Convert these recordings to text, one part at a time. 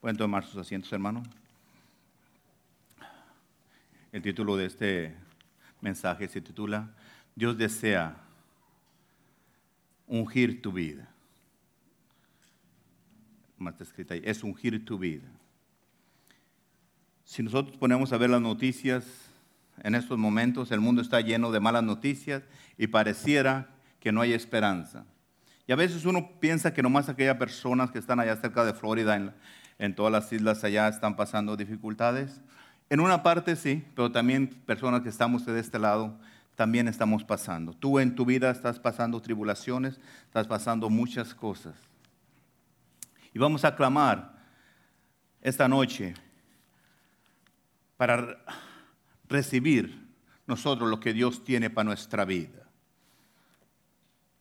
Pueden tomar sus asientos, hermano. El título de este mensaje se titula Dios desea ungir tu vida. Más está escrita ahí, es ungir tu vida. Si nosotros ponemos a ver las noticias en estos momentos, el mundo está lleno de malas noticias y pareciera que no hay esperanza. Y a veces uno piensa que nomás aquellas personas que están allá cerca de Florida, en, en todas las islas allá, están pasando dificultades. En una parte sí, pero también personas que estamos de este lado también estamos pasando. Tú en tu vida estás pasando tribulaciones, estás pasando muchas cosas. Y vamos a clamar esta noche para recibir nosotros lo que Dios tiene para nuestra vida.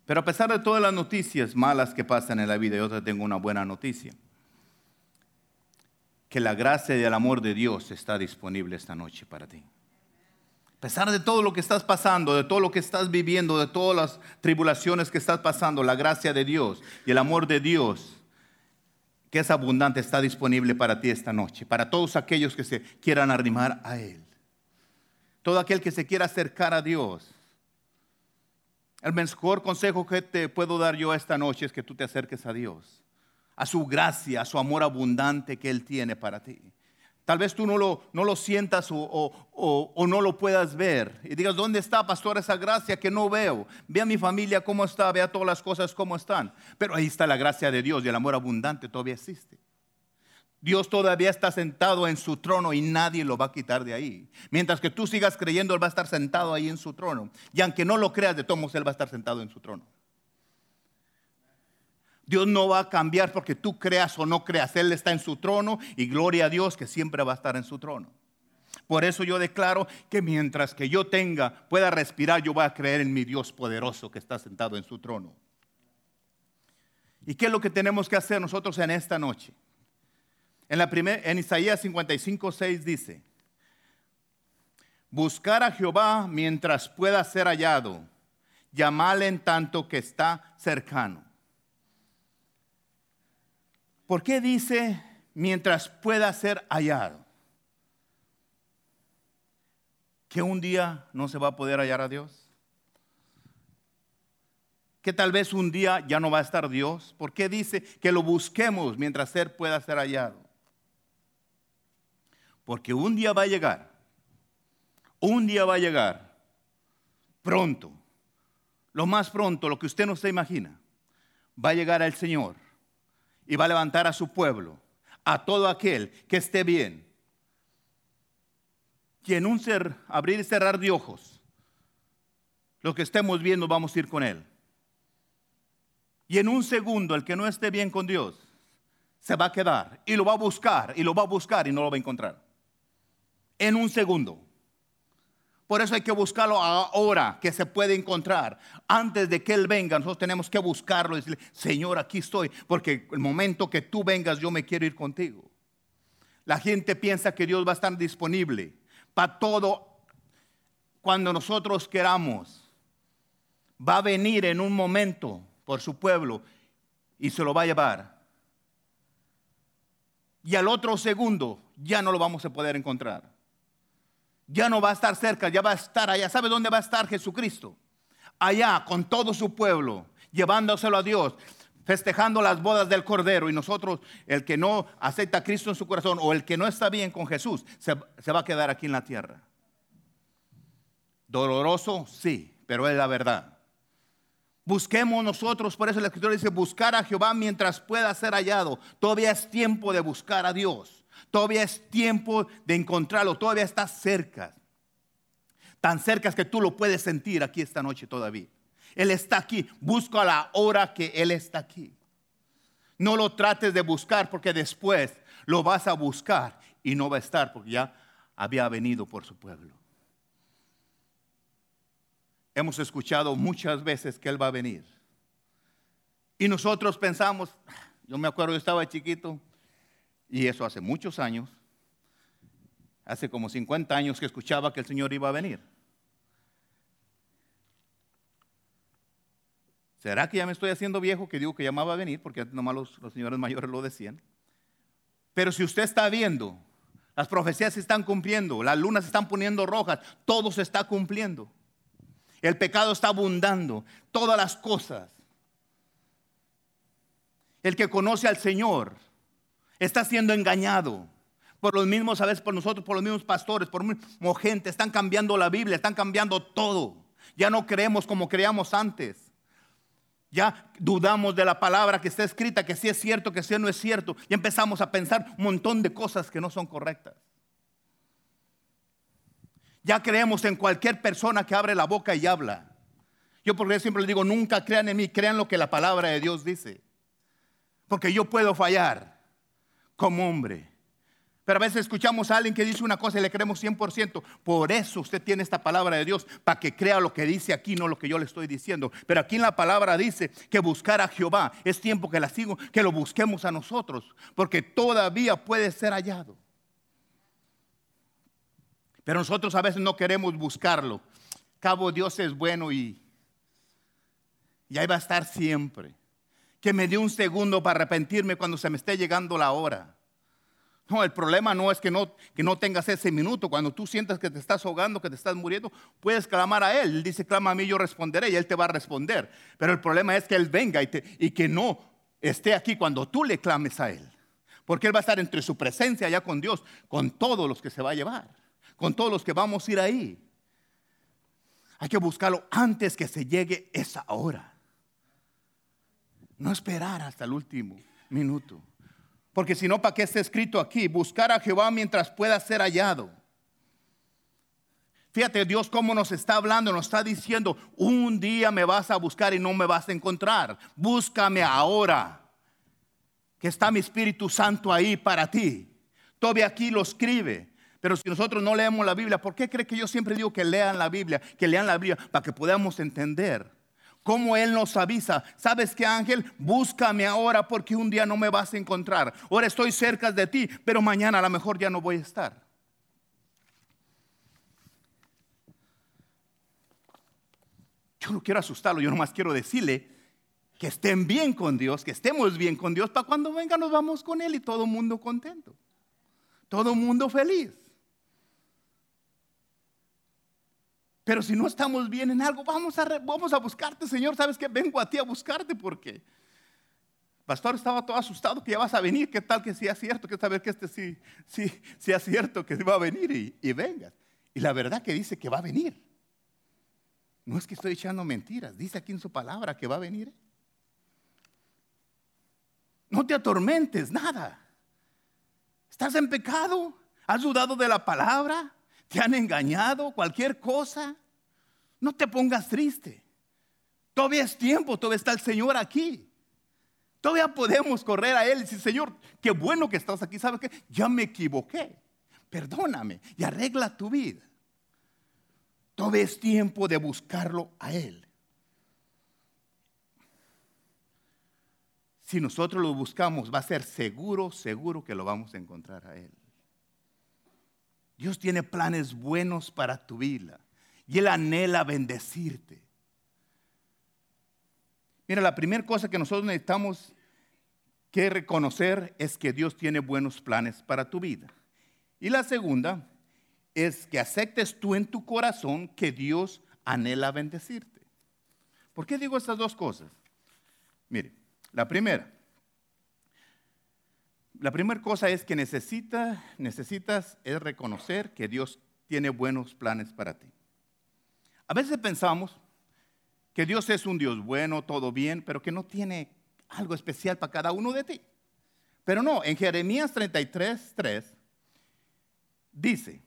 Pero a pesar de todas las noticias malas que pasan en la vida, yo te tengo una buena noticia. Que la gracia y el amor de Dios está disponible esta noche para ti. A pesar de todo lo que estás pasando, de todo lo que estás viviendo, de todas las tribulaciones que estás pasando, la gracia de Dios y el amor de Dios, que es abundante, está disponible para ti esta noche, para todos aquellos que se quieran arrimar a Él. Todo aquel que se quiera acercar a Dios el mejor consejo que te puedo dar yo esta noche es que tú te acerques a Dios, a su gracia, a su amor abundante que Él tiene para ti. Tal vez tú no lo, no lo sientas o, no lo puedas ver. Y digas, ¿dónde está, pastor, esa gracia que no veo? Ve a mi familia cómo está, ve a todas las cosas cómo están. Pero ahí está la gracia de Dios y el amor abundante todavía existe. Dios todavía está sentado en su trono y nadie lo va a quitar de ahí. Mientras que tú sigas creyendo, Él va a estar sentado ahí en su trono. Y aunque no lo creas, de todos Él va a estar sentado en su trono. Dios no va a cambiar porque tú creas o no creas. Él está en su trono y gloria a Dios que siempre va a estar en su trono. Por eso yo declaro que mientras que yo tenga, pueda respirar, yo voy a creer en mi Dios poderoso que está sentado en su trono. ¿Y qué es lo que tenemos que hacer nosotros en esta noche? En, la en Isaías 55, 6 dice, buscar a Jehová mientras pueda ser hallado, llamarle en tanto que está cercano. ¿Por qué dice mientras pueda ser hallado? ¿Que un día no se va a poder hallar a Dios? que tal vez un día ya no va a estar Dios? ¿Por qué dice que lo busquemos mientras Él pueda ser hallado? Porque un día va a llegar, un día va a llegar, pronto, lo más pronto, lo que usted no se imagina, va a llegar el Señor y va a levantar a su pueblo, a todo aquel que esté bien. Y en un ser, abrir y cerrar de ojos, lo que estemos viendo vamos a ir con Él. Y en un segundo, el que no esté bien con Dios, se va a quedar y lo va a buscar y lo va a buscar y no lo va a encontrar en un segundo. Por eso hay que buscarlo ahora, que se puede encontrar. Antes de que Él venga, nosotros tenemos que buscarlo y decirle, Señor, aquí estoy, porque el momento que tú vengas, yo me quiero ir contigo. La gente piensa que Dios va a estar disponible para todo cuando nosotros queramos. Va a venir en un momento por su pueblo y se lo va a llevar. Y al otro segundo ya no lo vamos a poder encontrar ya no va a estar cerca, ya va a estar allá. ¿Sabe dónde va a estar Jesucristo? Allá con todo su pueblo, llevándoselo a Dios, festejando las bodas del Cordero. Y nosotros, el que no acepta a Cristo en su corazón o el que no está bien con Jesús, se, se va a quedar aquí en la tierra. Doloroso, sí, pero es la verdad. Busquemos nosotros, por eso la escritura dice, buscar a Jehová mientras pueda ser hallado. Todavía es tiempo de buscar a Dios. Todavía es tiempo de encontrarlo, todavía está cerca. Tan cerca que tú lo puedes sentir aquí esta noche todavía. Él está aquí, busca la hora que Él está aquí. No lo trates de buscar porque después lo vas a buscar y no va a estar porque ya había venido por su pueblo. Hemos escuchado muchas veces que Él va a venir. Y nosotros pensamos, yo me acuerdo, yo estaba chiquito, y eso hace muchos años, hace como 50 años que escuchaba que el Señor iba a venir. ¿Será que ya me estoy haciendo viejo que digo que llamaba a venir? Porque nomás los, los señores mayores lo decían. Pero si usted está viendo, las profecías se están cumpliendo, las lunas se están poniendo rojas, todo se está cumpliendo. El pecado está abundando, todas las cosas. El que conoce al Señor está siendo engañado por los mismos, veces por nosotros, por los mismos pastores, por mismo gente. Están cambiando la Biblia, están cambiando todo. Ya no creemos como creíamos antes. Ya dudamos de la palabra que está escrita, que sí es cierto, que sí no es cierto. Y empezamos a pensar un montón de cosas que no son correctas. Ya creemos en cualquier persona que abre la boca y habla. Yo porque siempre les digo, nunca crean en mí, crean lo que la palabra de Dios dice. Porque yo puedo fallar como hombre. Pero a veces escuchamos a alguien que dice una cosa y le creemos 100%. Por eso usted tiene esta palabra de Dios, para que crea lo que dice aquí, no lo que yo le estoy diciendo. Pero aquí en la palabra dice que buscar a Jehová es tiempo que la sigo, que lo busquemos a nosotros, porque todavía puede ser hallado. Pero nosotros a veces no queremos buscarlo. Cabo Dios es bueno y, y ahí va a estar siempre. Que me dé un segundo para arrepentirme cuando se me esté llegando la hora. No, el problema no es que no, que no tengas ese minuto. Cuando tú sientas que te estás ahogando, que te estás muriendo, puedes clamar a Él. Él dice, clama a mí, yo responderé y Él te va a responder. Pero el problema es que Él venga y, y que no esté aquí cuando tú le clames a Él. Porque Él va a estar entre su presencia allá con Dios, con todos los que se va a llevar, con todos los que vamos a ir ahí. Hay que buscarlo antes que se llegue esa hora. No esperar hasta el último minuto. Porque si no, ¿para qué está escrito aquí? Buscar a Jehová mientras pueda ser hallado. Fíjate Dios cómo nos está hablando, nos está diciendo, un día me vas a buscar y no me vas a encontrar. Búscame ahora, que está mi Espíritu Santo ahí para ti. Todavía aquí lo escribe. Pero si nosotros no leemos la Biblia, ¿por qué cree que yo siempre digo que lean la Biblia? Que lean la Biblia para que podamos entender cómo Él nos avisa. ¿Sabes qué, ángel? Búscame ahora porque un día no me vas a encontrar. Ahora estoy cerca de ti, pero mañana a lo mejor ya no voy a estar. Yo no quiero asustarlo, yo nomás quiero decirle que estén bien con Dios, que estemos bien con Dios, para cuando venga nos vamos con Él y todo el mundo contento, todo el mundo feliz. Pero si no estamos bien en algo, vamos a, vamos a buscarte, Señor. ¿Sabes qué? Vengo a ti a buscarte porque el pastor estaba todo asustado que ya vas a venir. ¿Qué tal que sea cierto? Que saber que este sí, sí, sea cierto que va a venir y, y vengas. Y la verdad que dice que va a venir. No es que estoy echando mentiras. Dice aquí en su palabra que va a venir. No te atormentes, nada. Estás en pecado. Has dudado de la palabra te han engañado, cualquier cosa, no te pongas triste. Todavía es tiempo, todavía está el Señor aquí. Todavía podemos correr a Él y decir, Señor, qué bueno que estás aquí. ¿Sabes qué? Ya me equivoqué. Perdóname y arregla tu vida. Todavía es tiempo de buscarlo a Él. Si nosotros lo buscamos, va a ser seguro, seguro que lo vamos a encontrar a Él. Dios tiene planes buenos para tu vida y Él anhela bendecirte. Mira, la primera cosa que nosotros necesitamos que reconocer es que Dios tiene buenos planes para tu vida. Y la segunda es que aceptes tú en tu corazón que Dios anhela bendecirte. ¿Por qué digo estas dos cosas? Mire, la primera, la primera cosa es que necesita, necesitas es reconocer que Dios tiene buenos planes para ti. A veces pensamos que Dios es un Dios bueno, todo bien, pero que no tiene algo especial para cada uno de ti. Pero no, en Jeremías 33, 3 dice,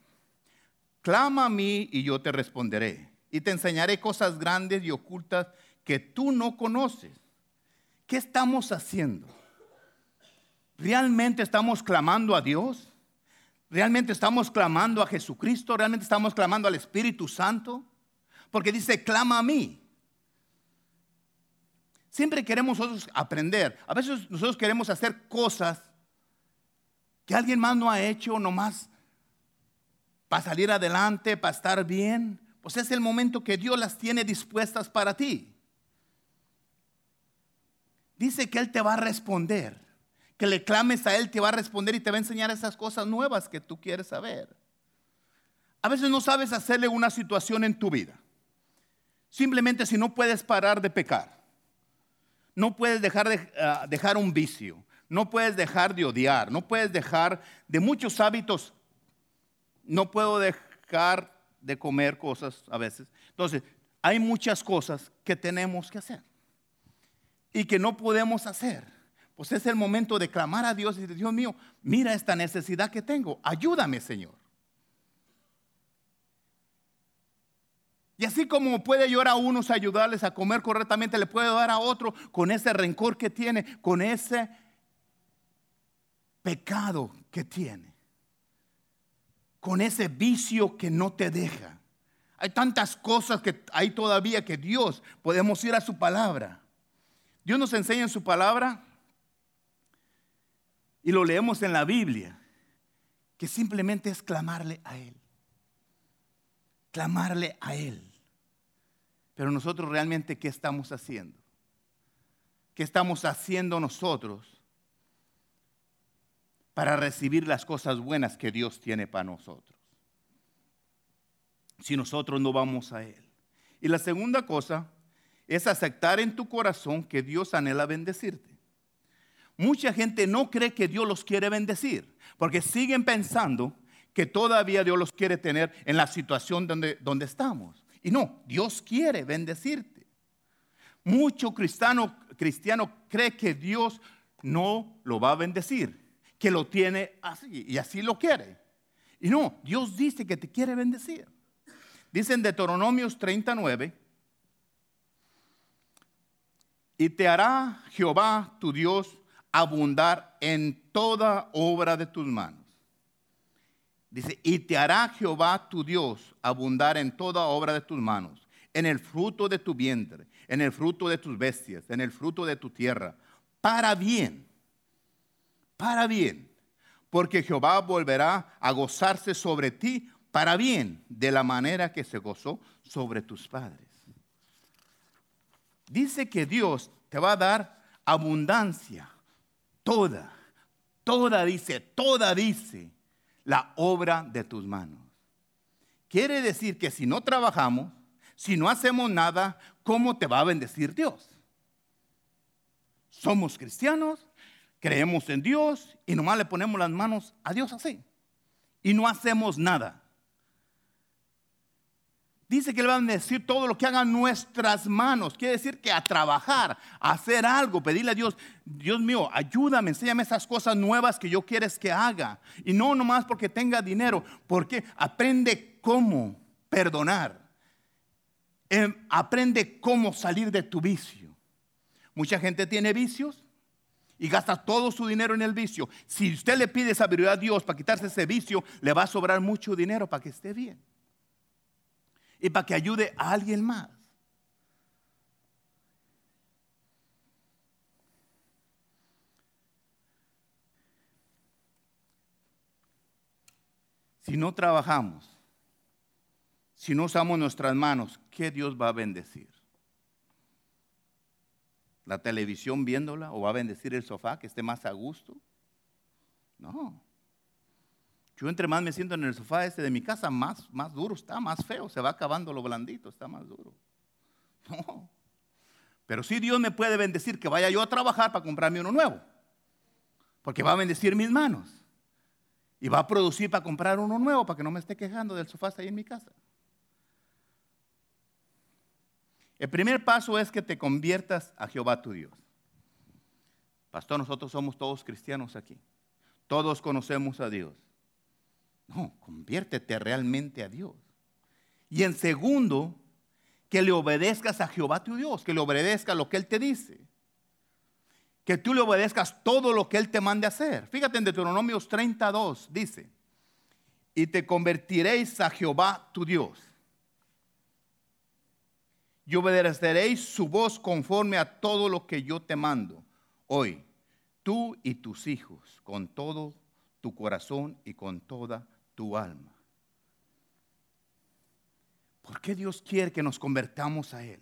clama a mí y yo te responderé, y te enseñaré cosas grandes y ocultas que tú no conoces. ¿Qué estamos haciendo? ¿Realmente estamos clamando a Dios? ¿Realmente estamos clamando a Jesucristo? ¿Realmente estamos clamando al Espíritu Santo? Porque dice, clama a mí. Siempre queremos nosotros aprender. A veces nosotros queremos hacer cosas que alguien más no ha hecho nomás para salir adelante, para estar bien. Pues es el momento que Dios las tiene dispuestas para ti. Dice que Él te va a responder que le clames a Él, te va a responder y te va a enseñar esas cosas nuevas que tú quieres saber. A veces no sabes hacerle una situación en tu vida. Simplemente si no puedes parar de pecar, no puedes dejar, de, ah, dejar un vicio, no puedes dejar de odiar, no puedes dejar de muchos hábitos, no puedo dejar de comer cosas a veces. Entonces, hay muchas cosas que tenemos que hacer y que no podemos hacer. Pues es el momento de clamar a Dios y decir, Dios mío, mira esta necesidad que tengo, ayúdame Señor. Y así como puede ayudar a unos ayudarles a comer correctamente, le puede dar a otro con ese rencor que tiene, con ese pecado que tiene, con ese vicio que no te deja. Hay tantas cosas que hay todavía que Dios podemos ir a su palabra. Dios nos enseña en su palabra y lo leemos en la Biblia, que simplemente es clamarle a Él. Clamarle a Él. Pero nosotros realmente, ¿qué estamos haciendo? ¿Qué estamos haciendo nosotros para recibir las cosas buenas que Dios tiene para nosotros? Si nosotros no vamos a Él. Y la segunda cosa es aceptar en tu corazón que Dios anhela bendecirte. Mucha gente no cree que Dios los quiere bendecir, porque siguen pensando que todavía Dios los quiere tener en la situación donde, donde estamos. Y no, Dios quiere bendecirte. Mucho cristiano, cristiano cree que Dios no lo va a bendecir, que lo tiene así y así lo quiere. Y no, Dios dice que te quiere bendecir. Dice en Deuteronomios 39, y te hará Jehová tu Dios abundar en toda obra de tus manos. Dice, y te hará Jehová tu Dios abundar en toda obra de tus manos, en el fruto de tu vientre, en el fruto de tus bestias, en el fruto de tu tierra, para bien, para bien, porque Jehová volverá a gozarse sobre ti para bien, de la manera que se gozó sobre tus padres. Dice que Dios te va a dar abundancia, toda, toda dice, toda dice, la obra de tus manos. Quiere decir que si no trabajamos, si no hacemos nada, ¿cómo te va a bendecir Dios? Somos cristianos, creemos en Dios y nomás le ponemos las manos a Dios así. Y no hacemos nada. Dice que le van a decir todo lo que hagan nuestras manos. Quiere decir que a trabajar, a hacer algo, pedirle a Dios, Dios mío, ayúdame, enséñame esas cosas nuevas que yo quieres que haga. Y no nomás porque tenga dinero, porque aprende cómo perdonar. Em, aprende cómo salir de tu vicio. Mucha gente tiene vicios y gasta todo su dinero en el vicio. Si usted le pide sabiduría a Dios para quitarse ese vicio, le va a sobrar mucho dinero para que esté bien y para que ayude a alguien más. Si no trabajamos, si no usamos nuestras manos, ¿qué Dios va a bendecir? ¿La televisión viéndola o va a bendecir el sofá que esté más a gusto? No. Yo entre más me siento en el sofá este de mi casa, más, más duro está, más feo, se va acabando lo blandito, está más duro. No. Pero sí Dios me puede bendecir que vaya yo a trabajar para comprarme uno nuevo. Porque va a bendecir mis manos. Y va a producir para comprar uno nuevo para que no me esté quejando del sofá ahí en mi casa. El primer paso es que te conviertas a Jehová tu Dios. Pastor, nosotros somos todos cristianos aquí. Todos conocemos a Dios. No, conviértete realmente a Dios. Y en segundo, que le obedezcas a Jehová tu Dios, que le obedezcas lo que Él te dice. Que tú le obedezcas todo lo que Él te mande hacer. Fíjate en Deuteronomios 32, dice, y te convertiréis a Jehová tu Dios. Y obedeceréis su voz conforme a todo lo que yo te mando hoy, tú y tus hijos, con todo tu corazón y con toda alma. ¿Por qué Dios quiere que nos convertamos a Él?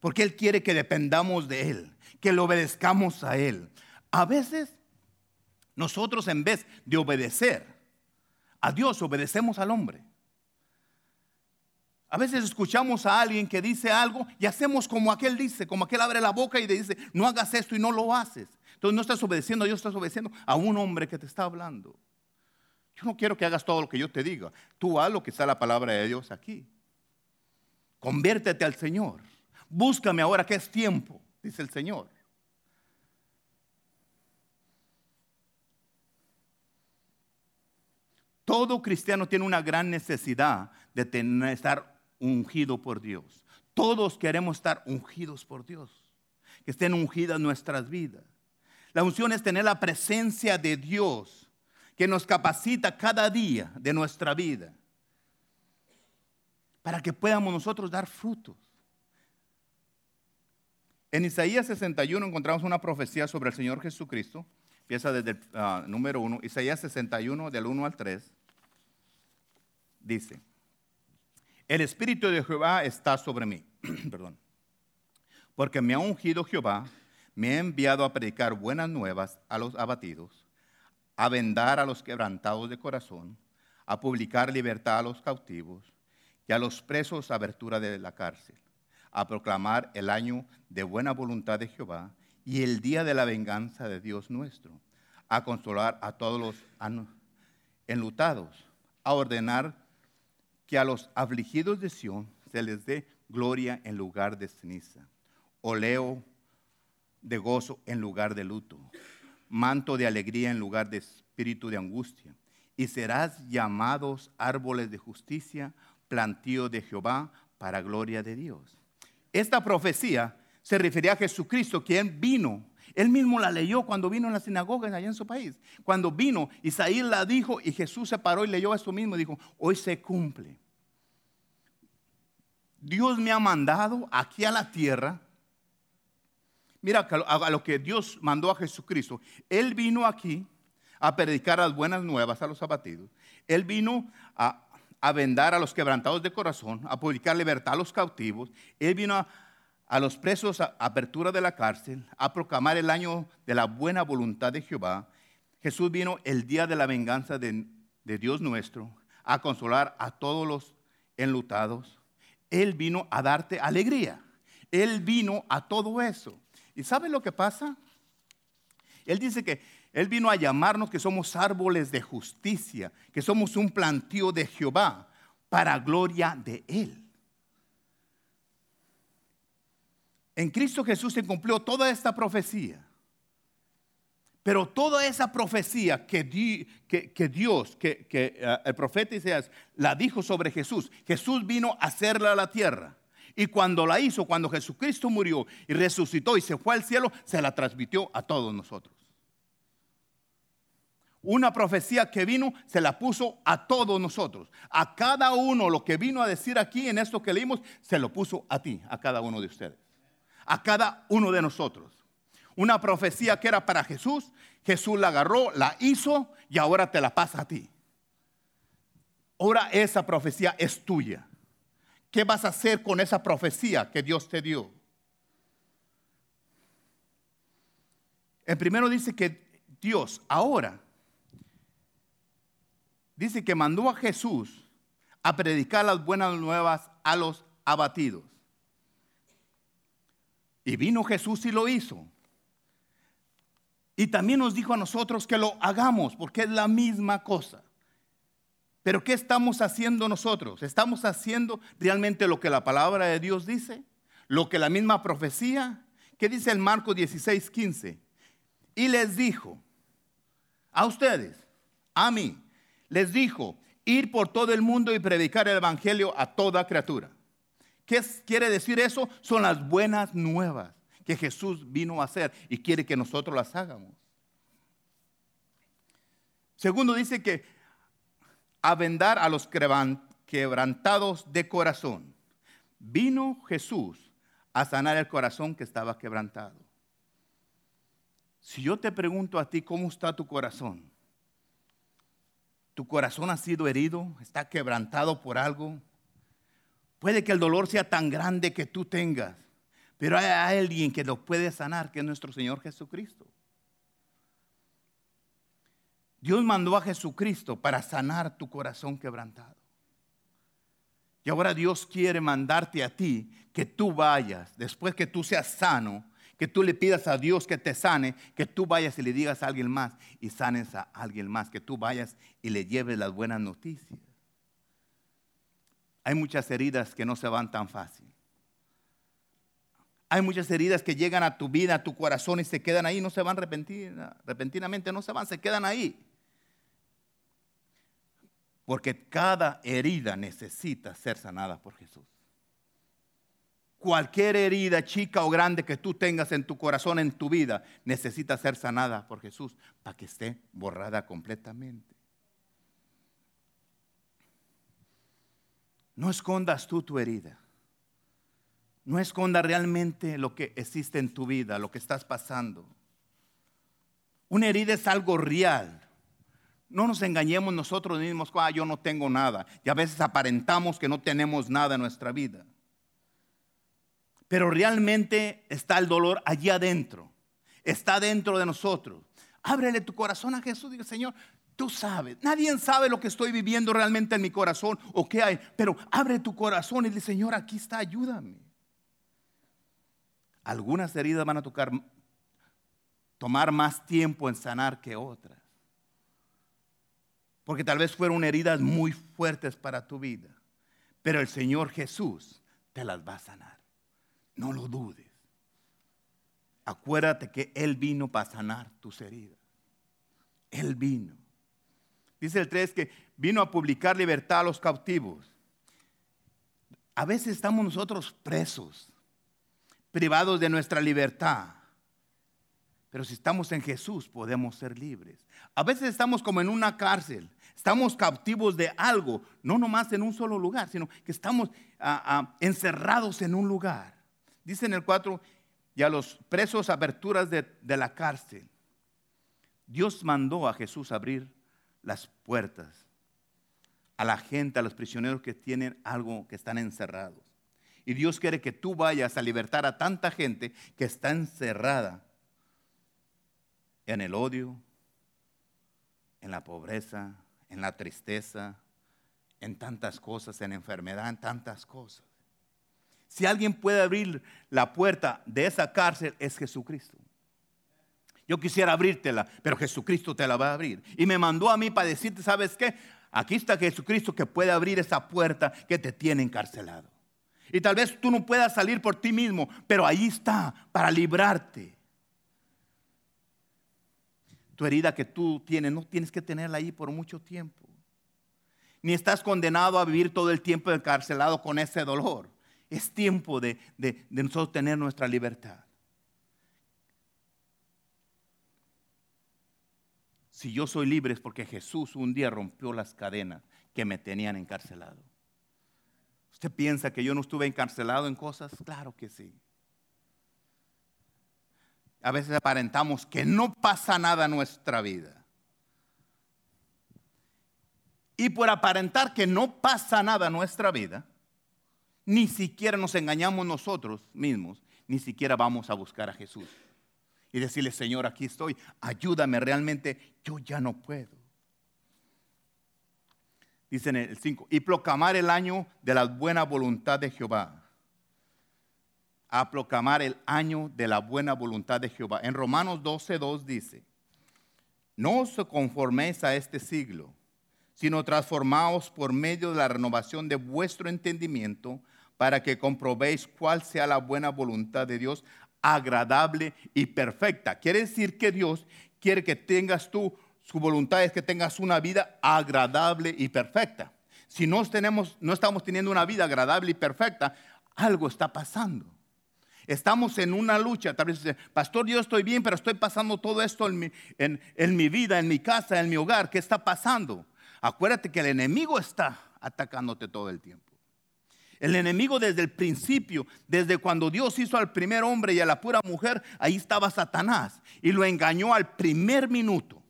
Porque Él quiere que dependamos de Él, que le obedezcamos a Él. A veces Nosotros en vez de obedecer a Dios, obedecemos al hombre. A veces escuchamos a alguien que dice algo y hacemos como aquel dice, como aquel abre la boca y dice, no hagas esto y no lo haces. Entonces no estás obedeciendo a Dios, estás obedeciendo a un hombre que te está hablando. Yo no quiero que hagas todo lo que yo te diga. Tú haz lo que está la palabra de Dios aquí. Conviértete al Señor. Búscame ahora que es tiempo, dice el Señor. Todo cristiano tiene una gran necesidad de tener, estar ungido por Dios. Todos queremos estar ungidos por Dios, que estén ungidas nuestras vidas. La unción es tener la presencia de Dios que nos capacita cada día de nuestra vida para que podamos nosotros dar frutos. En Isaías 61 encontramos una profecía sobre el Señor Jesucristo. Empieza desde el ah, número 1, Isaías 61 del 1 al 3 dice, el Espíritu de Jehová está sobre mí, perdón, porque me ha ungido Jehová, me ha enviado a predicar buenas nuevas a los abatidos, a vendar a los quebrantados de corazón, a publicar libertad a los cautivos y a los presos abertura de la cárcel, a proclamar el año de buena voluntad de Jehová y el día de la venganza de Dios nuestro, a consolar a todos los enlutados, a ordenar que a los afligidos de Sión se les dé gloria en lugar de ceniza, oleo de gozo en lugar de luto, manto de alegría en lugar de espíritu de angustia, y serás llamados árboles de justicia, plantío de Jehová para gloria de Dios. Esta profecía se refería a Jesucristo, quien vino. Él mismo la leyó cuando vino en la sinagoga allá en su país. Cuando vino, Isaías la dijo y Jesús se paró y leyó esto mismo y dijo, hoy se cumple. Dios me ha mandado aquí a la tierra. Mira a lo que Dios mandó a Jesucristo. Él vino aquí a predicar las buenas nuevas a los abatidos. Él vino a, vendar a los quebrantados de corazón, a publicar libertad a los cautivos. Él vino a, los presos a apertura de la cárcel, a proclamar el año de la buena voluntad de Jehová. Jesús vino el día de la venganza de Dios nuestro, a consolar a todos los enlutados. Él vino a darte alegría. Él vino a todo eso. ¿Y sabe lo que pasa? Él dice que Él vino a llamarnos que somos árboles de justicia, que somos un plantío de Jehová para gloria de Él. En Cristo Jesús se cumplió toda esta profecía. Pero toda esa profecía que, Dios, que, eh, el profeta Isaías la dijo sobre Jesús, Jesús vino a hacerla a la tierra. Y cuando la hizo, cuando Jesucristo murió y resucitó y se fue al cielo, se la transmitió a todos nosotros. Una profecía que vino, se la puso a todos nosotros. A cada uno lo que vino a decir aquí en esto que leímos, se lo puso a ti, a cada uno de ustedes a cada uno de nosotros. Una profecía que era para Jesús, Jesús la agarró, la hizo y ahora te la pasa a ti. Ahora esa profecía es tuya. ¿Qué vas a hacer con esa profecía que Dios te dio? El primero dice que Dios ahora dice que mandó a Jesús a predicar las buenas nuevas a los abatidos. Y vino Jesús y lo hizo. Y también nos dijo a nosotros que lo hagamos, porque es la misma cosa. Pero ¿qué estamos haciendo nosotros? ¿Estamos haciendo realmente lo que la palabra de Dios dice? ¿Lo que la misma profecía? ¿Qué dice el Marco 16, 15? Y les dijo, a ustedes, a mí, les dijo, ir por todo el mundo y predicar el Evangelio a toda criatura. ¿Qué quiere decir eso? Son las buenas nuevas que Jesús vino a hacer y quiere que nosotros las hagamos. Segundo, dice que a vendar a los quebrantados de corazón. Vino Jesús a sanar el corazón que estaba quebrantado. Si yo te pregunto a ti cómo está tu corazón, tu corazón ha sido herido, está quebrantado por algo, Puede que el dolor sea tan grande que tú tengas, pero hay alguien que lo puede sanar, que es nuestro Señor Jesucristo. Dios mandó a Jesucristo para sanar tu corazón quebrantado. Y ahora Dios quiere mandarte a ti que tú vayas, después que tú seas sano, que tú le pidas a Dios que te sane, que tú vayas y le digas a alguien más y sanes a alguien más, que tú vayas y le lleves las buenas noticias. Hay muchas heridas que no se van tan fácil. Hay muchas heridas que llegan a tu vida, a tu corazón y se quedan ahí, no se van repentinamente, no se van, se quedan ahí. Porque cada herida necesita ser sanada por Jesús. Cualquier herida, chica o grande que tú tengas en tu corazón, en tu vida, necesita ser sanada por Jesús para que esté borrada completamente. No escondas tú tu herida. No esconda realmente lo que existe en tu vida, lo que estás pasando. Una herida es algo real. No nos engañemos nosotros mismos, ah, yo no tengo nada. Y a veces aparentamos que no tenemos nada en nuestra vida. Pero realmente está el dolor allí adentro. Está dentro de nosotros. Ábrele tu corazón a Jesús. Diga, Señor, tú sabes. Nadie sabe lo que estoy viviendo realmente en mi corazón o qué hay. Pero abre tu corazón y dile, Señor, aquí está, ayúdame. Algunas heridas van a tocar, tomar más tiempo en sanar que otras. Porque tal vez fueron heridas muy fuertes para tu vida. Pero el Señor Jesús te las va a sanar. No lo dudes. Acuérdate que Él vino para sanar tus heridas. Él vino. Dice el 3 que vino a publicar libertad a los cautivos. A veces estamos nosotros presos, privados de nuestra libertad. Pero si estamos en Jesús podemos ser libres. A veces estamos como en una cárcel, estamos cautivos de algo, no nomás en un solo lugar, sino que estamos ah, ah, encerrados en un lugar. Dice en el 4, y a los presos aberturas de, de la cárcel. Dios mandó a Jesús abrir las puertas a la gente, a los prisioneros que tienen algo, que están encerrados. Y Dios quiere que tú vayas a libertar a tanta gente que está encerrada en el odio, en la pobreza, en la tristeza, en tantas cosas, en enfermedad, en tantas cosas. Si alguien puede abrir la puerta de esa cárcel, es Jesucristo. Yo quisiera abrírtela, pero Jesucristo te la va a abrir. Y me mandó a mí para decirte, ¿sabes qué? Aquí está Jesucristo que puede abrir esa puerta que te tiene encarcelado. Y tal vez tú no puedas salir por ti mismo, pero ahí está para librarte tu herida que tú tienes, no tienes que tenerla ahí por mucho tiempo. Ni estás condenado a vivir todo el tiempo encarcelado con ese dolor. Es tiempo de, de, de nosotros tener nuestra libertad. Si yo soy libre es porque Jesús un día rompió las cadenas que me tenían encarcelado. ¿Usted piensa que yo no estuve encarcelado en cosas? Claro que sí a veces aparentamos que no pasa nada en nuestra vida. Y por aparentar que no pasa nada en nuestra vida, ni siquiera nos engañamos nosotros mismos, ni siquiera vamos a buscar a Jesús. Y decirle, Señor, aquí estoy, ayúdame realmente, yo ya no puedo. Dice en el 5, y proclamar el año de la buena voluntad de Jehová a proclamar el año de la buena voluntad de Jehová. En Romanos 12.2 dice, no os conforméis a este siglo, sino transformaos por medio de la renovación de vuestro entendimiento para que comprobéis cuál sea la buena voluntad de Dios, agradable y perfecta. Quiere decir que Dios quiere que tengas tú, su voluntad es que tengas una vida agradable y perfecta. Si no, tenemos, no estamos teniendo una vida agradable y perfecta, algo está pasando. Estamos en una lucha. Tal vez dice, pastor, yo estoy bien, pero estoy pasando todo esto en mi, en mi vida, en mi casa, en mi hogar. ¿Qué está pasando? Acuérdate que el enemigo está atacándote todo el tiempo. El enemigo desde el principio, desde cuando Dios hizo al primer hombre y a la pura mujer, ahí estaba Satanás y lo engañó al primer minuto.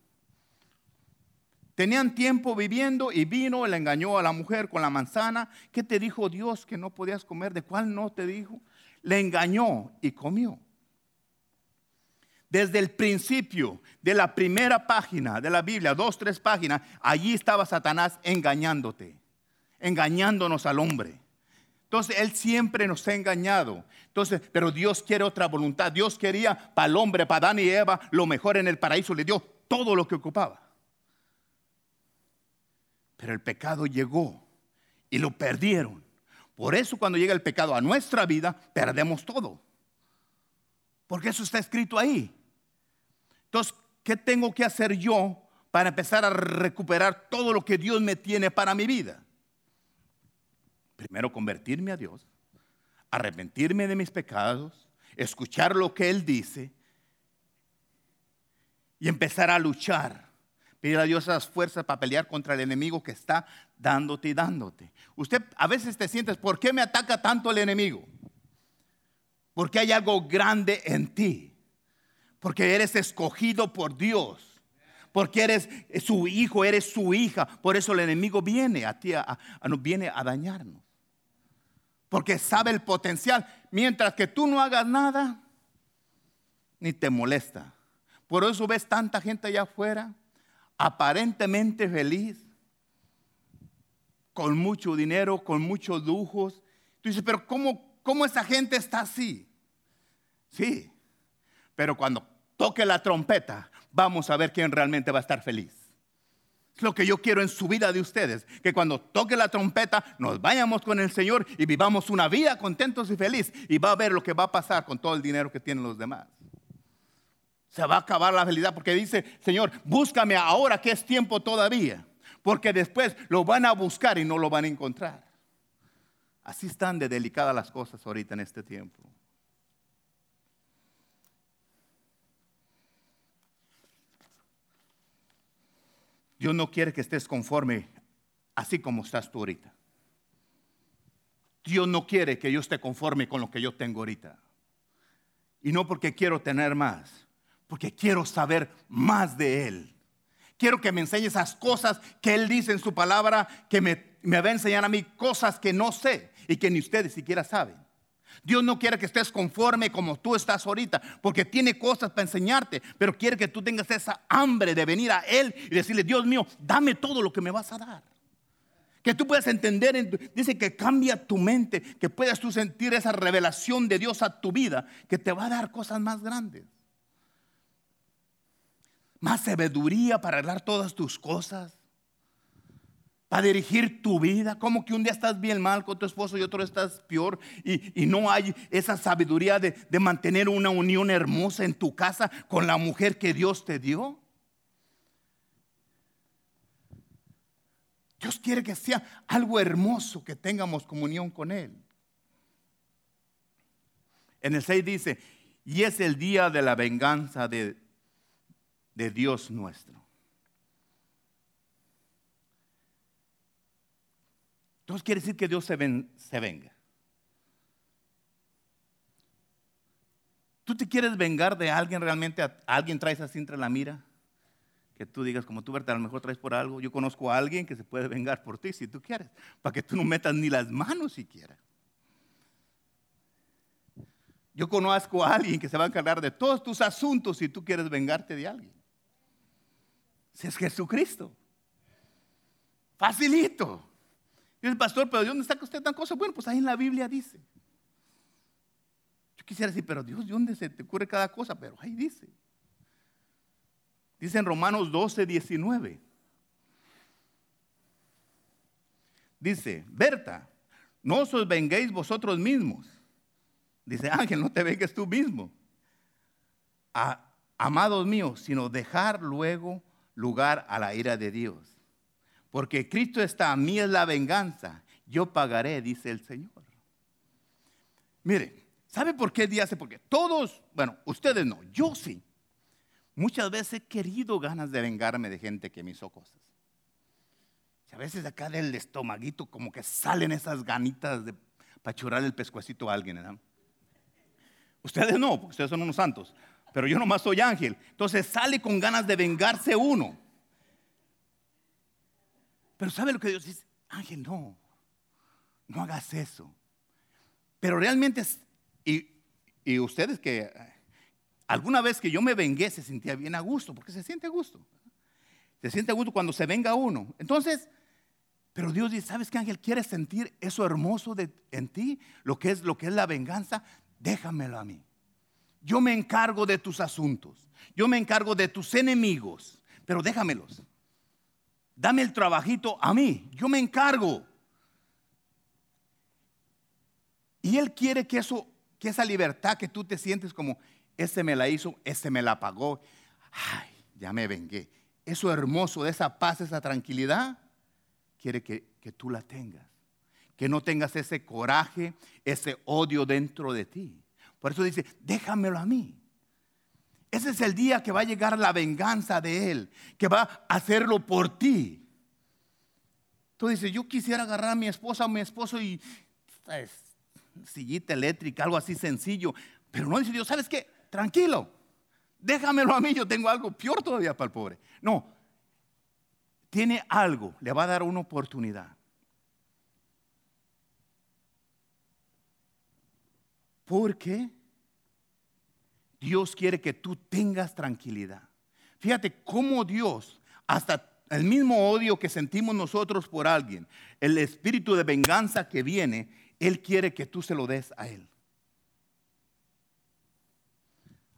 Tenían tiempo viviendo y vino, le engañó a la mujer con la manzana. ¿Qué te dijo Dios que no podías comer? ¿De cuál no te dijo? Le engañó y comió. Desde el principio de la primera página de la Biblia, dos, tres páginas, allí estaba Satanás engañándote, engañándonos al hombre. Entonces Él siempre nos ha engañado. Entonces, pero Dios quiere otra voluntad. Dios quería para el hombre, para Adán y Eva, lo mejor en el paraíso. Le dio todo lo que ocupaba. Pero el pecado llegó y lo perdieron. Por eso cuando llega el pecado a nuestra vida, perdemos todo. Porque eso está escrito ahí. Entonces, ¿qué tengo que hacer yo para empezar a recuperar todo lo que Dios me tiene para mi vida? Primero convertirme a Dios, arrepentirme de mis pecados, escuchar lo que Él dice y empezar a luchar. Pedir a Dios esas fuerzas para pelear contra el enemigo que está dándote y dándote. Usted a veces te sientes, ¿por qué me ataca tanto el enemigo? Porque hay algo grande en ti. Porque eres escogido por Dios. Porque eres su hijo, eres su hija. Por eso el enemigo viene a ti, a, viene a dañarnos. Porque sabe el potencial. Mientras que tú no hagas nada, ni te molesta. Por eso ves tanta gente allá afuera, aparentemente feliz, con mucho dinero, con muchos lujos. Tú dices, pero ¿cómo, cómo esa gente está así? Sí, pero cuando toque la trompeta, vamos a ver quién realmente va a estar feliz. Es lo que yo quiero en su vida de ustedes, que cuando toque la trompeta nos vayamos con el Señor y vivamos una vida contentos y feliz y va a ver lo que va a pasar con todo el dinero que tienen los demás. Se va a acabar la felicidad porque dice, Señor, búscame ahora que es tiempo todavía porque después lo van a buscar y no lo van a encontrar. Así están de delicadas las cosas ahorita en este tiempo. Dios no quiere que estés conforme así como estás tú ahorita. Dios no quiere que yo esté conforme con lo que yo tengo ahorita. Y no porque quiero tener más, porque quiero saber más de Él. Quiero que me enseñe esas cosas que Él dice en su palabra, que me, va a enseñar a mí cosas que no sé y que ni ustedes siquiera saben. Dios no quiere que estés conforme como tú estás ahorita, porque tiene cosas para enseñarte, pero quiere que tú tengas esa hambre de venir a Él y decirle, Dios mío, dame todo lo que me vas a dar. Que tú puedas entender, dice que cambia tu mente, que puedas tú sentir esa revelación de Dios a tu vida, que te va a dar cosas más grandes más sabiduría para arreglar todas tus cosas, para dirigir tu vida. Como que un día estás bien mal con tu esposo y otro estás peor y, no hay esa sabiduría de, de mantener una unión hermosa en tu casa con la mujer que Dios te dio. Dios quiere que sea algo hermoso que tengamos comunión con Él. En el 6 dice, y es el día de la venganza de de Dios nuestro. Entonces quiere decir que Dios se, venga. ¿Tú te quieres vengar de alguien realmente? alguien traes así entre la mira? Que tú digas, como tú, Berta, a lo mejor traes por algo. Yo conozco a alguien que se puede vengar por ti si tú quieres, para que tú no metas ni las manos siquiera. Yo conozco a alguien que se va a encargar de todos tus asuntos si tú quieres vengarte de alguien. Si es Jesucristo. Facilito. El pastor, pero ¿de dónde saca usted tan cosa? Bueno, pues ahí en la Biblia dice. Yo quisiera decir, pero Dios, ¿de dónde se te ocurre cada cosa? Pero ahí dice. Dice en Romanos 12, 19. Dice, Berta, no os venguéis vosotros mismos. Dice, Ángel, no te vengues tú mismo. amados míos, sino dejar luego lugar a la ira de Dios. Porque Cristo está, a mí es la venganza, yo pagaré, dice el Señor. Mire, ¿sabe por qué dice? Porque todos, bueno, ustedes no, yo sí. Muchas veces he querido ganas de vengarme de gente que me hizo cosas. Y a veces acá del estomaguito como que salen esas ganitas de pachurar el pescuecito a alguien, ¿verdad? Ustedes no, porque ustedes son unos santos pero yo nomás soy ángel. Entonces sale con ganas de vengarse uno. Pero ¿sabe lo que Dios dice? Ángel, no, no hagas eso. Pero realmente, y, y ustedes que alguna vez que yo me vengué se sentía bien a gusto, porque se siente a gusto. Se siente a gusto cuando se venga uno. Entonces, pero Dios dice, ¿sabes qué ángel? ¿Quieres sentir eso hermoso de, en ti? Lo que, es, lo que es la venganza, déjamelo a mí. Yo me encargo de tus asuntos. Yo me encargo de tus enemigos. Pero déjamelos. Dame el trabajito a mí. Yo me encargo. Y Él quiere que eso, que esa libertad que tú te sientes como, ese me la hizo, ese me la pagó. Ay, ya me vengué. Eso hermoso, de esa paz, esa tranquilidad, quiere que, que tú la tengas. Que no tengas ese coraje, ese odio dentro de ti. Por eso dice, déjamelo a mí. Ese es el día que va a llegar la venganza de Él, que va a hacerlo por ti. Tú dices, yo quisiera agarrar a mi esposa o mi esposo y sillita eléctrica, algo así sencillo. Pero no dice Dios, ¿sabes qué? Tranquilo, déjamelo a mí, yo tengo algo peor todavía para el pobre. No, tiene algo, le va a dar una oportunidad. Porque Dios quiere que tú tengas tranquilidad. Fíjate cómo Dios, hasta el mismo odio que sentimos nosotros por alguien, el espíritu de venganza que viene, Él quiere que tú se lo des a Él.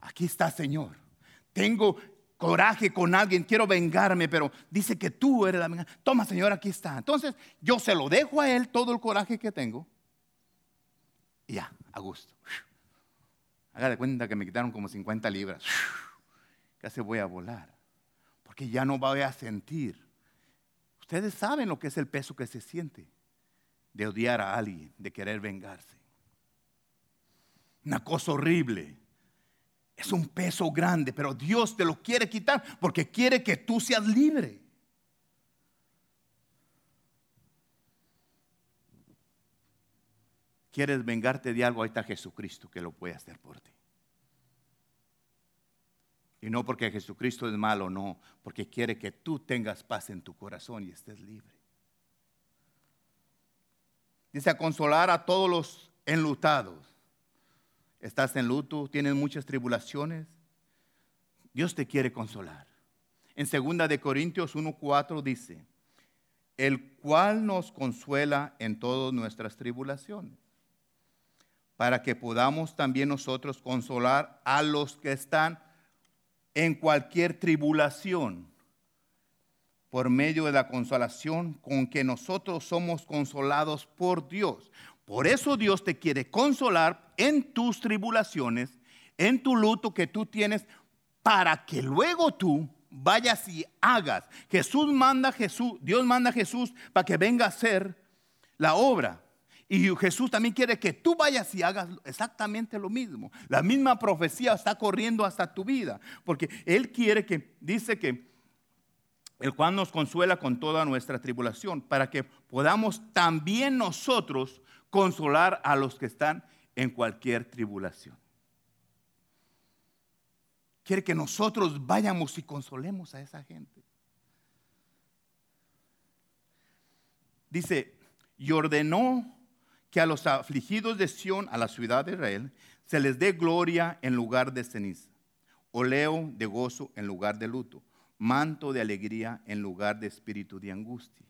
Aquí está, Señor. Tengo coraje con alguien, quiero vengarme, pero dice que tú eres la venganza. Toma, Señor, aquí está. Entonces, yo se lo dejo a Él todo el coraje que tengo. Ya, a gusto. Haga de cuenta que me quitaron como 50 libras. Casi voy a volar. Porque ya no voy a sentir. Ustedes saben lo que es el peso que se siente de odiar a alguien, de querer vengarse. Una cosa horrible. Es un peso grande, pero Dios te lo quiere quitar porque quiere que tú seas libre. ¿Quieres vengarte de algo? Ahí está Jesucristo que lo puede hacer por ti. Y no porque Jesucristo es malo, no, porque quiere que tú tengas paz en tu corazón y estés libre. Dice a consolar a todos los enlutados estás en luto, tienes muchas tribulaciones, Dios te quiere consolar. En 2 de Corintios 1:4 dice, el cual nos consuela en todas nuestras tribulaciones, para que podamos también nosotros consolar a los que están en cualquier tribulación, por medio de la consolación con que nosotros somos consolados por Dios. Por eso Dios te quiere consolar en tus tribulaciones, en tu luto que tú tienes, para que luego tú vayas y hagas. Jesús manda Jesús, Dios manda a Jesús para que venga a hacer la obra. Y Jesús también quiere que tú vayas y hagas exactamente lo mismo. La misma profecía está corriendo hasta tu vida. Porque Él quiere que, dice que, el cual nos consuela con toda nuestra tribulación, para que podamos también nosotros consolar a los que están en cualquier tribulación. Quiere que nosotros vayamos y consolemos a esa gente. Dice, y ordenó que a los afligidos de Sión, a la ciudad de Israel, se les dé gloria en lugar de ceniza, oleo de gozo en lugar de luto, manto de alegría en lugar de espíritu de angustia.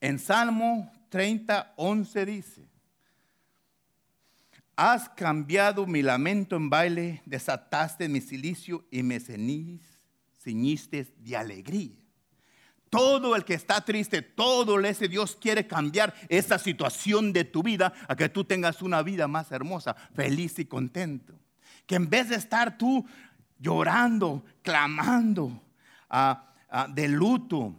En Salmo 30, 11 dice, has cambiado mi lamento en baile, desataste mi silicio y me ceñiste de alegría. Todo el que está triste, todo ese Dios quiere cambiar esa situación de tu vida a que tú tengas una vida más hermosa, feliz y contento. Que en vez de estar tú llorando, clamando ah, ah, de luto,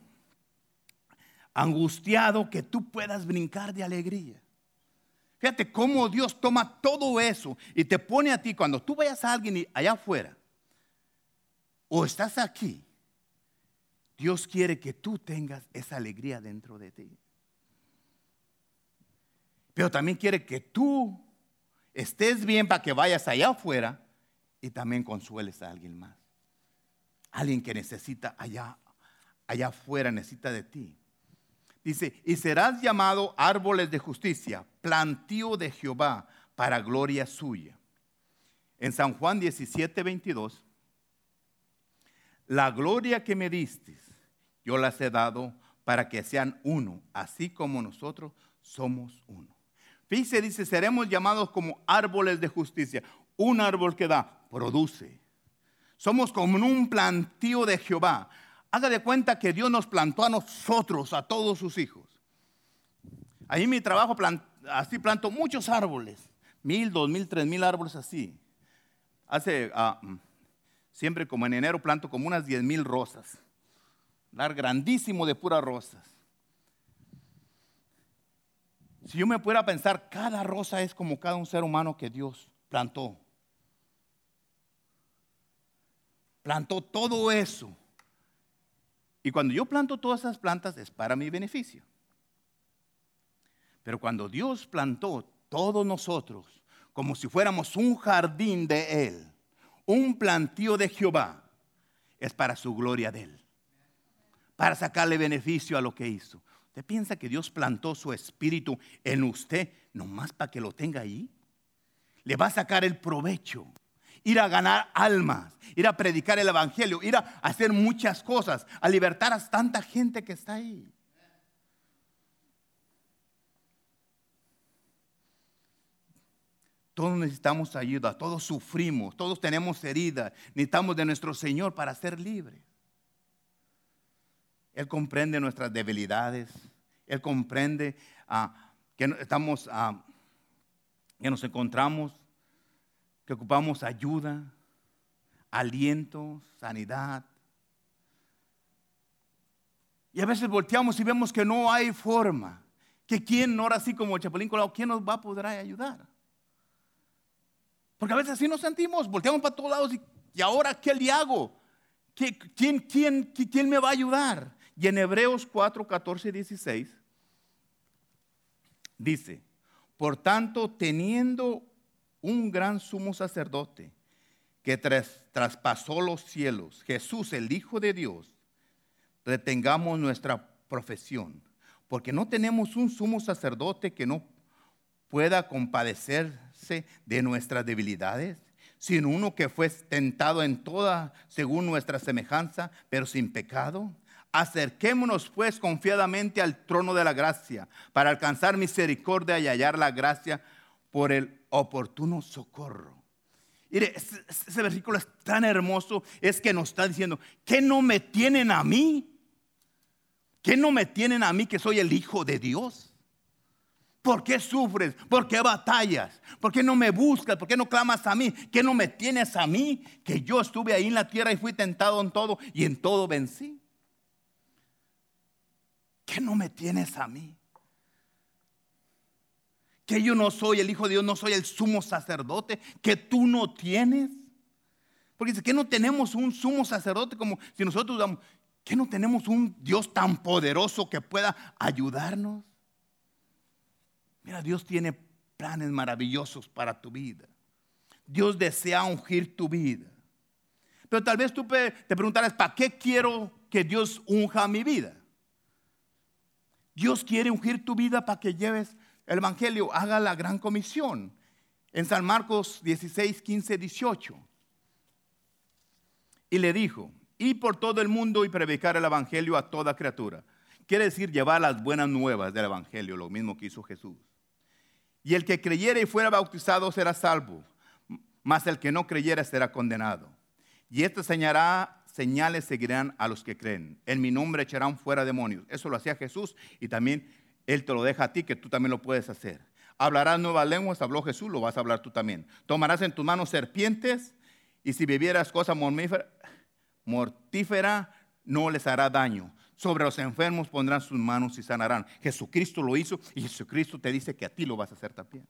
angustiado, que tú puedas brincar de alegría. Fíjate cómo Dios toma todo eso y te pone a ti cuando tú vayas a alguien allá afuera o estás aquí. Dios quiere que tú tengas esa alegría dentro de ti. Pero también quiere que tú estés bien para que vayas allá afuera y también consueles a alguien más. Alguien que necesita allá, allá afuera, necesita de ti. Dice, y serás llamado árboles de justicia, plantío de Jehová para gloria suya. En San Juan 17, 22, la gloria que me diste, yo las he dado para que sean uno, así como nosotros somos uno. Fíjese, dice, seremos llamados como árboles de justicia. Un árbol que da, produce. Somos como un plantío de Jehová. Haga de cuenta que Dios nos plantó a nosotros, a todos sus hijos. Ahí en mi trabajo así planto muchos árboles. Mil, dos mil, tres mil árboles así. Hace, ah, mm, siempre como en enero planto como unas diez mil rosas. Dar grandísimo de puras rosas. Si yo me pudiera pensar, cada rosa es como cada un ser humano que Dios plantó. Plantó todo eso. Y cuando yo planto todas esas plantas es para mi beneficio. Pero cuando Dios plantó todos nosotros como si fuéramos un jardín de Él, un plantío de Jehová, es para su gloria de Él, para sacarle beneficio a lo que hizo. ¿Usted piensa que Dios plantó su espíritu en usted nomás para que lo tenga ahí? Le va a sacar el provecho, ir a ganar almas, ir a predicar el evangelio, ir a hacer muchas cosas, a libertar a tanta gente que está ahí. Todos necesitamos ayuda, todos sufrimos, todos tenemos heridas, necesitamos de nuestro Señor para ser libres. Él comprende nuestras debilidades. Él comprende ah, que estamos, ah, que nos encontramos, que ocupamos ayuda, aliento, sanidad. Y a veces volteamos y vemos que no hay forma. Que quién, ahora así como Chapulín Colado, ¿quién nos va a poder ayudar? Porque a veces así nos sentimos, volteamos para todos lados y, ¿y ahora qué le hago? ¿Quién, quién, quién me va a ayudar? Y en Hebreos 4, 14 y 16 dice, por tanto, teniendo un gran sumo sacerdote que traspasó los cielos, Jesús, el Hijo de Dios, retengamos nuestra profesión, porque no tenemos un sumo sacerdote que no pueda de nuestras debilidades, sino uno que fue tentado en toda según nuestra semejanza, pero sin pecado. Acerquémonos pues confiadamente al trono de la gracia para alcanzar misericordia y hallar la gracia por el oportuno socorro. Mire, ese, versículo es tan hermoso, es que nos está diciendo, ¿qué no me tienen a mí? ¿Qué no me tienen a mí que soy el Hijo de Dios? ¿Por qué sufres? ¿Por qué batallas? ¿Por qué no me buscas? ¿Por qué no clamas a mí? ¿Qué no me tienes a mí? Que yo estuve ahí en la tierra y fui tentado en todo y en todo vencí. ¿Qué no me tienes a mí? Que yo no soy el Hijo de Dios, no soy el sumo sacerdote, que tú no tienes. Porque dice que no tenemos un sumo sacerdote como si nosotros damos, que no tenemos un Dios tan poderoso que pueda ayudarnos. Mira, Dios tiene planes maravillosos para tu vida. Dios desea ungir tu vida. Pero tal vez tú te preguntarás, ¿para qué quiero que Dios unja mi vida? Dios quiere ungir tu vida para que lleves el Evangelio, haga la gran comisión. En San Marcos 16, 15, 18. Y le dijo, y por todo el mundo y predicar el Evangelio a toda criatura. Quiere decir llevar las buenas nuevas del Evangelio, lo mismo que hizo Jesús. Y el que creyere y fuera bautizado será salvo, mas el que no creyera será condenado. Y esto señalará señales seguirán a los que creen. En mi nombre echarán fuera demonios. Eso lo hacía Jesús y también Él te lo deja a ti, que tú también lo puedes hacer. Hablarás nuevas lenguas, habló Jesús, lo vas a hablar tú también. Tomarás en tus manos serpientes y si bebieras cosa mortífera, no les hará daño. Sobre los enfermos pondrán sus manos y sanarán. Jesucristo lo hizo y Jesucristo te dice que a ti lo vas a hacer también.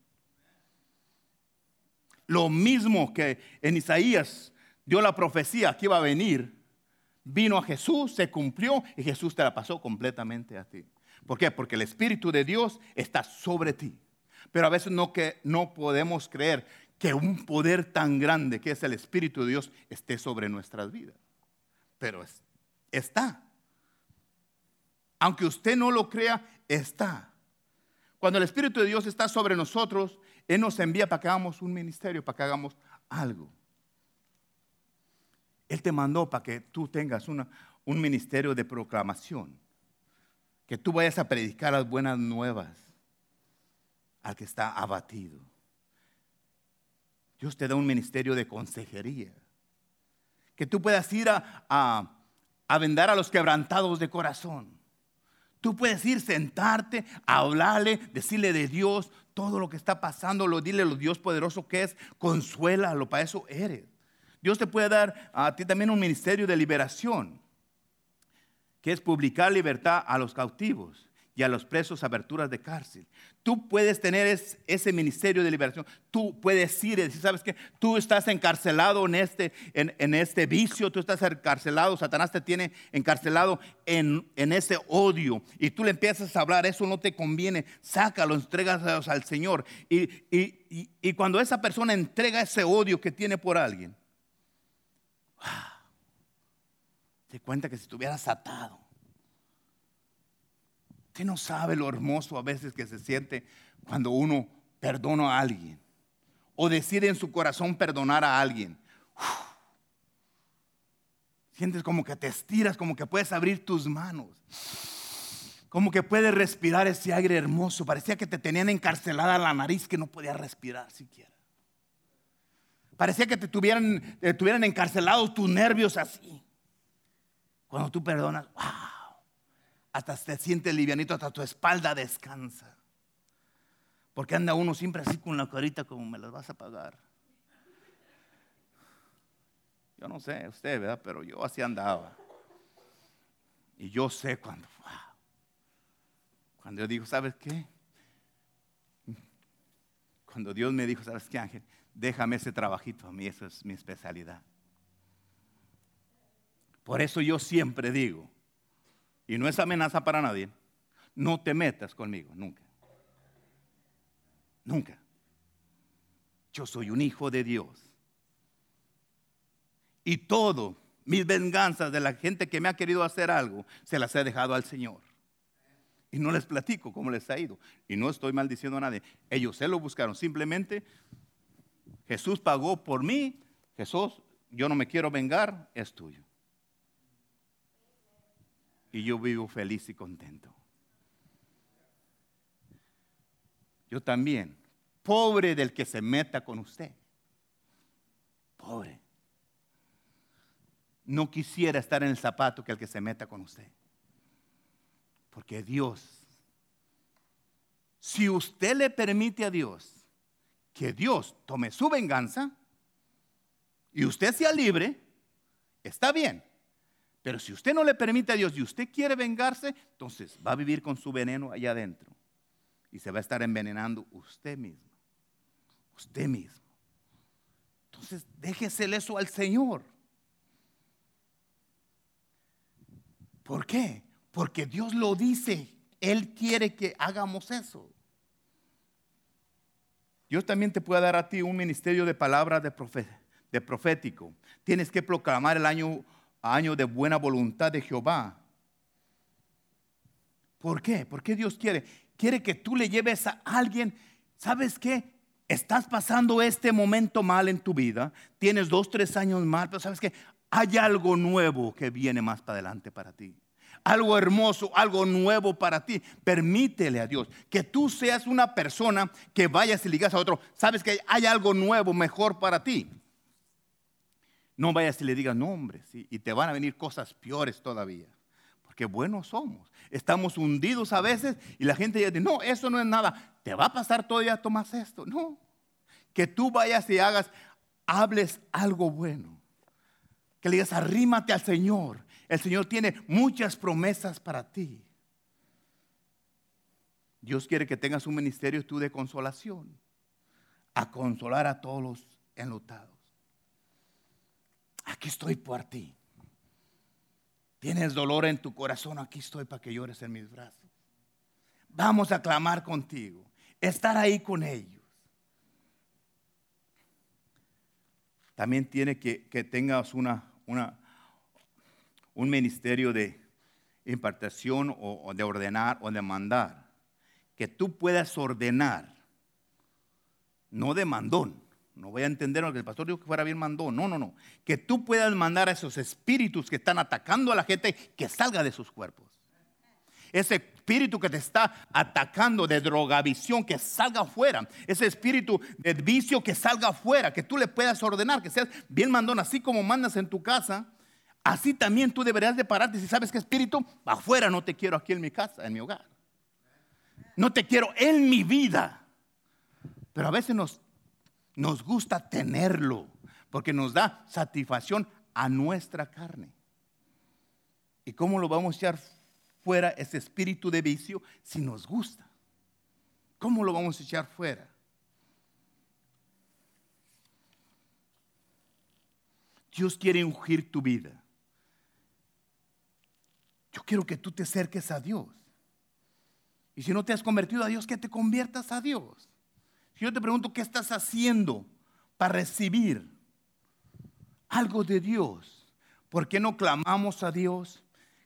Lo mismo que en Isaías dio la profecía que iba a venir vino a Jesús, se cumplió y Jesús te la pasó completamente a ti. ¿Por qué? Porque el Espíritu de Dios está sobre ti. Pero a veces no, que, no podemos creer que un poder tan grande que es el Espíritu de Dios esté sobre nuestras vidas. Pero está. Aunque usted no lo crea, está. Cuando el Espíritu de Dios está sobre nosotros, Él nos envía para que hagamos un ministerio, para que hagamos algo. Él te mandó para que tú tengas un ministerio de proclamación, que tú vayas a predicar las buenas nuevas al que está abatido. Dios te da un ministerio de consejería, que tú puedas ir a, a, a vendar a los quebrantados de corazón. Tú puedes ir, sentarte, hablarle, decirle de Dios todo lo que está pasando, lo, dile lo Dios poderoso que es, consuélalo, para eso eres. Dios te puede dar a ti también un ministerio de liberación, que es publicar libertad a los cautivos y a los presos aberturas de cárcel. Tú puedes tener ese ministerio de liberación. Tú puedes ir y decir, ¿sabes qué? Tú estás encarcelado en este, en, este vicio, tú estás encarcelado, Satanás te tiene encarcelado en, en ese odio. Y tú le empiezas a hablar, eso no te conviene, sácalo, entregas al Señor. Y, y, cuando esa persona entrega ese odio que tiene por alguien, te cuenta que si estuvieras atado Usted no sabe lo hermoso a veces que se siente cuando uno perdona a alguien o decide en su corazón perdonar a alguien. Sientes como que te estiras, como que puedes abrir tus manos, como que puedes respirar ese aire hermoso. Parecía que te tenían encarcelada la nariz que no podías respirar siquiera. Parecía que te tuvieran, te tuvieran encarcelados tus nervios así. Cuando tú perdonas, hasta te sientes livianito, hasta tu espalda descansa. Porque anda uno siempre así con la carita como me las vas a pagar. Yo no sé usted, ¿verdad? Pero yo así andaba. Y yo sé cuando, cuando yo digo, ¿sabes qué? Cuando Dios me dijo, ¿sabes qué, Ángel? Déjame ese trabajito a mí, eso es mi especialidad. Por eso yo siempre digo, y no es amenaza para nadie, no te metas conmigo, nunca. Nunca. Yo soy un hijo de Dios. Y todo, mis venganzas de la gente que me ha querido hacer algo, se las he dejado al Señor. Y no les platico cómo les ha ido. Y no estoy maldiciendo a nadie. Ellos se lo buscaron. Simplemente Jesús pagó por mí. Jesús, yo no me quiero vengar, es tuyo y yo vivo feliz y contento. Yo también, pobre del que se meta con usted. Pobre. No quisiera estar en el zapato que el que se meta con usted. Porque Dios, si usted le permite a Dios que Dios tome su venganza y usted sea libre, está bien. Pero si usted no le permite a Dios y usted quiere vengarse, entonces va a vivir con su veneno allá adentro. Y se va a estar envenenando usted mismo. Usted mismo. Entonces déjese eso al Señor. ¿Por qué? Porque Dios lo dice. Él quiere que hagamos eso. Dios también te puede dar a ti un ministerio de palabras de, de profético. Tienes que proclamar el año año de buena voluntad de Jehová. ¿Por qué? ¿Por qué Dios quiere? Quiere que tú le lleves a alguien, ¿sabes qué? Estás pasando este momento mal en tu vida, tienes dos, tres años mal, pero ¿sabes qué? Hay algo nuevo que viene más para adelante para ti. Algo hermoso, algo nuevo para ti. Permítele a Dios que tú seas una persona que vayas y ligas a otro. Sabes que hay algo nuevo, mejor para ti. No vayas y le digas, no hombre, y te van a venir cosas peores todavía. Porque buenos somos. Estamos hundidos a veces y la gente dice, no, eso no es nada. Te va a pasar todavía, tomas esto. No. Que tú vayas y hagas, hables algo bueno. Que le digas, arrímate al Señor. El Señor tiene muchas promesas para ti. Dios quiere que tengas un ministerio tú de consolación. A consolar a todos los enlutados aquí estoy por ti. Tienes dolor en tu corazón, aquí estoy para que llores en mis brazos. Vamos a clamar contigo, estar ahí con ellos. También tiene que, que tengas una, una, un ministerio de impartación o, o de ordenar o de mandar. Que tú puedas ordenar, no de mandón, No voy a entender lo que el pastor dijo que fuera bien mandó. No, no, no. Que tú puedas mandar a esos espíritus que están atacando a la gente que salga de sus cuerpos. Ese espíritu que te está atacando de drogadicción, que salga afuera. Ese espíritu de vicio que salga afuera, que tú le puedas ordenar, que seas bien mandón, así como mandas en tu casa. Así también tú deberías de pararte si sabes que espíritu, afuera no te quiero aquí en mi casa, en mi hogar. No te quiero en mi vida. Pero a veces nos nos gusta tenerlo porque nos da satisfacción a nuestra carne. ¿Y cómo lo vamos a echar fuera ese espíritu de vicio si nos gusta? ¿Cómo lo vamos a echar fuera? Dios quiere ungir tu vida. Yo quiero que tú te acerques a Dios. Y si no te has convertido a Dios, que te conviertas a Dios. Yo te pregunto, ¿qué estás haciendo para recibir algo de Dios? ¿Por qué no clamamos a Dios?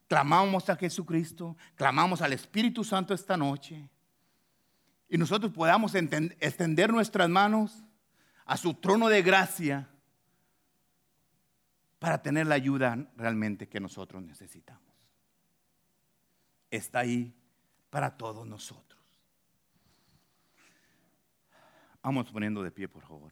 Clamamos a Jesucristo, clamamos al Espíritu Santo esta noche. Y nosotros podamos extender nuestras manos a su trono de gracia para tener la ayuda realmente que nosotros necesitamos. Está ahí para todos nosotros. Vamos poniendo de pie, por favor.